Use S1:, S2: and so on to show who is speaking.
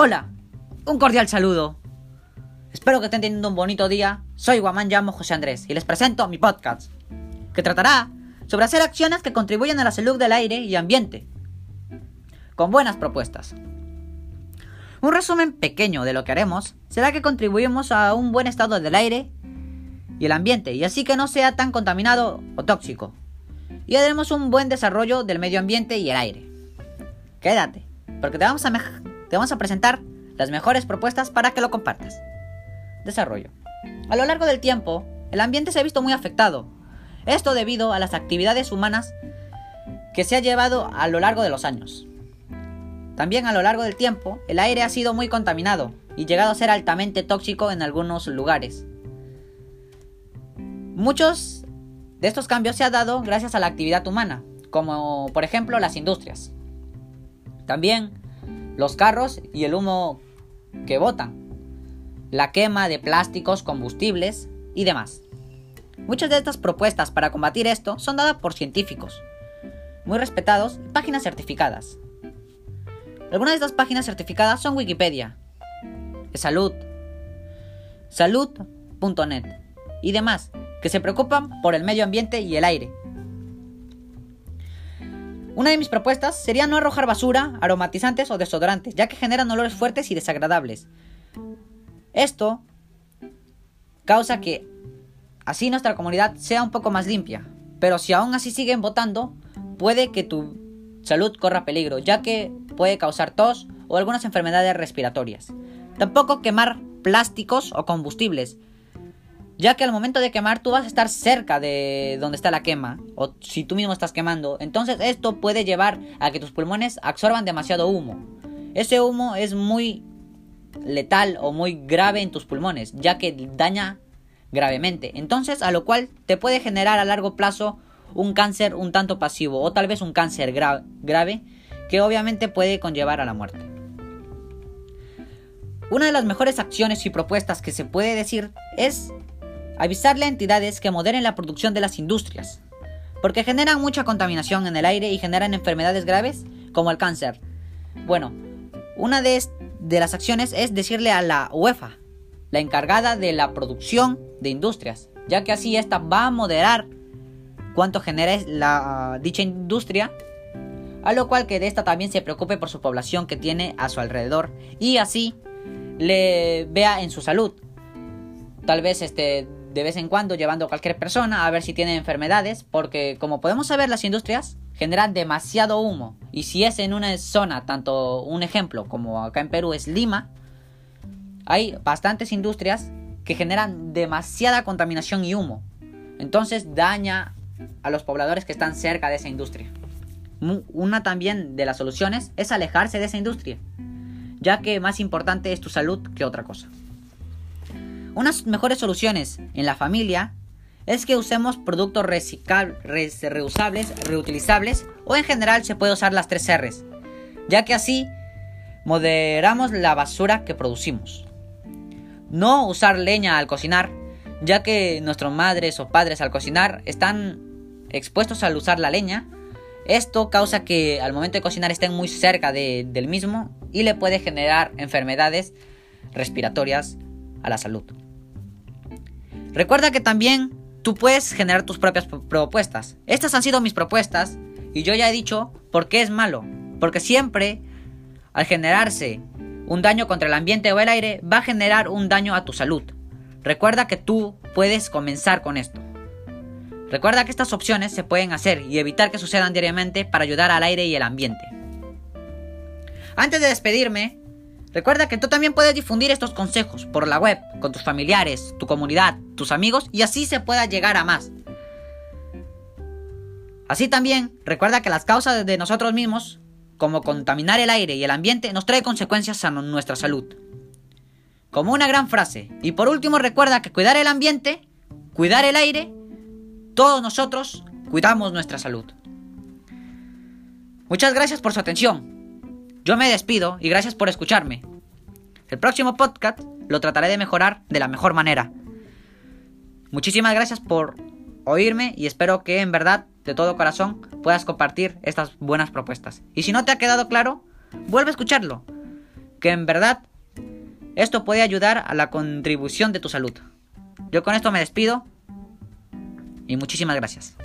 S1: Hola, un cordial saludo. Espero que estén teniendo un bonito día. Soy Guamán Llamo José Andrés y les presento mi podcast, que tratará sobre hacer acciones que contribuyan a la salud del aire y ambiente, con buenas propuestas. Un resumen pequeño de lo que haremos será que contribuimos a un buen estado del aire y el ambiente, y así que no sea tan contaminado o tóxico. Y haremos un buen desarrollo del medio ambiente y el aire. Quédate, porque te vamos a, te vamos a presentar las mejores propuestas para que lo compartas. Desarrollo. A lo largo del tiempo, el ambiente se ha visto muy afectado. Esto debido a las actividades humanas que se ha llevado a lo largo de los años. También a lo largo del tiempo, el aire ha sido muy contaminado y llegado a ser altamente tóxico en algunos lugares. Muchos de estos cambios se han dado gracias a la actividad humana, como por ejemplo las industrias. También los carros y el humo que botan, la quema de plásticos, combustibles y demás. Muchas de estas propuestas para combatir esto son dadas por científicos, muy respetados y páginas certificadas. Algunas de estas páginas certificadas son Wikipedia, Salud, Salud.net y demás, que se preocupan por el medio ambiente y el aire. Una de mis propuestas sería no arrojar basura, aromatizantes o desodorantes, ya que generan olores fuertes y desagradables. Esto causa que así nuestra comunidad sea un poco más limpia. Pero si aún así siguen votando, puede que tu salud corra peligro, ya que puede causar tos o algunas enfermedades respiratorias. Tampoco quemar plásticos o combustibles, ya que al momento de quemar tú vas a estar cerca de donde está la quema, o si tú mismo estás quemando, entonces esto puede llevar a que tus pulmones absorban demasiado humo. Ese humo es muy letal o muy grave en tus pulmones, ya que daña gravemente. Entonces, a lo cual te puede generar a largo plazo un cáncer un tanto pasivo o tal vez un cáncer grave que obviamente puede conllevar a la muerte. Una de las mejores acciones y propuestas que se puede decir es avisarle a entidades que moderen la producción de las industrias, porque generan mucha contaminación en el aire y generan enfermedades graves como el cáncer. Bueno, una de, las acciones es decirle a la UEFA, la encargada de la producción de industrias, ya que así esta va a moderar cuánto genera la, dicha industria, a lo cual que de esta también se preocupe por su población que tiene a su alrededor y así le vea en su salud. Tal vez este de vez en cuando llevando a cualquier persona a ver si tiene enfermedades, porque como podemos saber las industrias generan demasiado humo y si es en una zona, tanto un ejemplo como acá en Perú es Lima, hay bastantes industrias que generan demasiada contaminación y humo. Entonces daña a los pobladores que están cerca de esa industria. Una también de las soluciones es alejarse de esa industria, ya que más importante es tu salud que otra cosa. Unas mejores soluciones en la familia es que usemos productos reusables, reutilizables o en general se puede usar las tres R's, ya que así moderamos la basura que producimos. No usar leña al cocinar, ya que nuestras madres o padres al cocinar están expuestos al usar la leña. Esto causa que al momento de cocinar estén muy cerca del mismo y le puede generar enfermedades respiratorias a la salud. Recuerda que también tú puedes generar tus propias propuestas. Estas han sido mis propuestas y yo ya he dicho por qué es malo. Porque siempre al generarse un daño contra el ambiente o el aire va a generar un daño a tu salud. Recuerda que tú puedes comenzar con esto. Recuerda que estas opciones se pueden hacer y evitar que sucedan diariamente para ayudar al aire y el ambiente. Antes de despedirme, Recuerda que tú también puedes difundir estos consejos por la web, con tus familiares, tu comunidad, tus amigos y así se pueda llegar a más. Así también, recuerda que las causas de nosotros mismos, como contaminar el aire y el ambiente, nos trae consecuencias a nuestra salud. Como una gran frase. Y por último, recuerda que cuidar el ambiente, cuidar el aire, todos nosotros cuidamos nuestra salud. Muchas gracias por su atención. Yo me despido y gracias por escucharme. El próximo podcast lo trataré de mejorar de la mejor manera. Muchísimas gracias por oírme y espero que en verdad, de todo corazón, puedas compartir estas buenas propuestas. Y si no te ha quedado claro, vuelve a escucharlo. que en verdad esto puede ayudar a la contribución de tu salud. Yo con esto me despido y muchísimas gracias.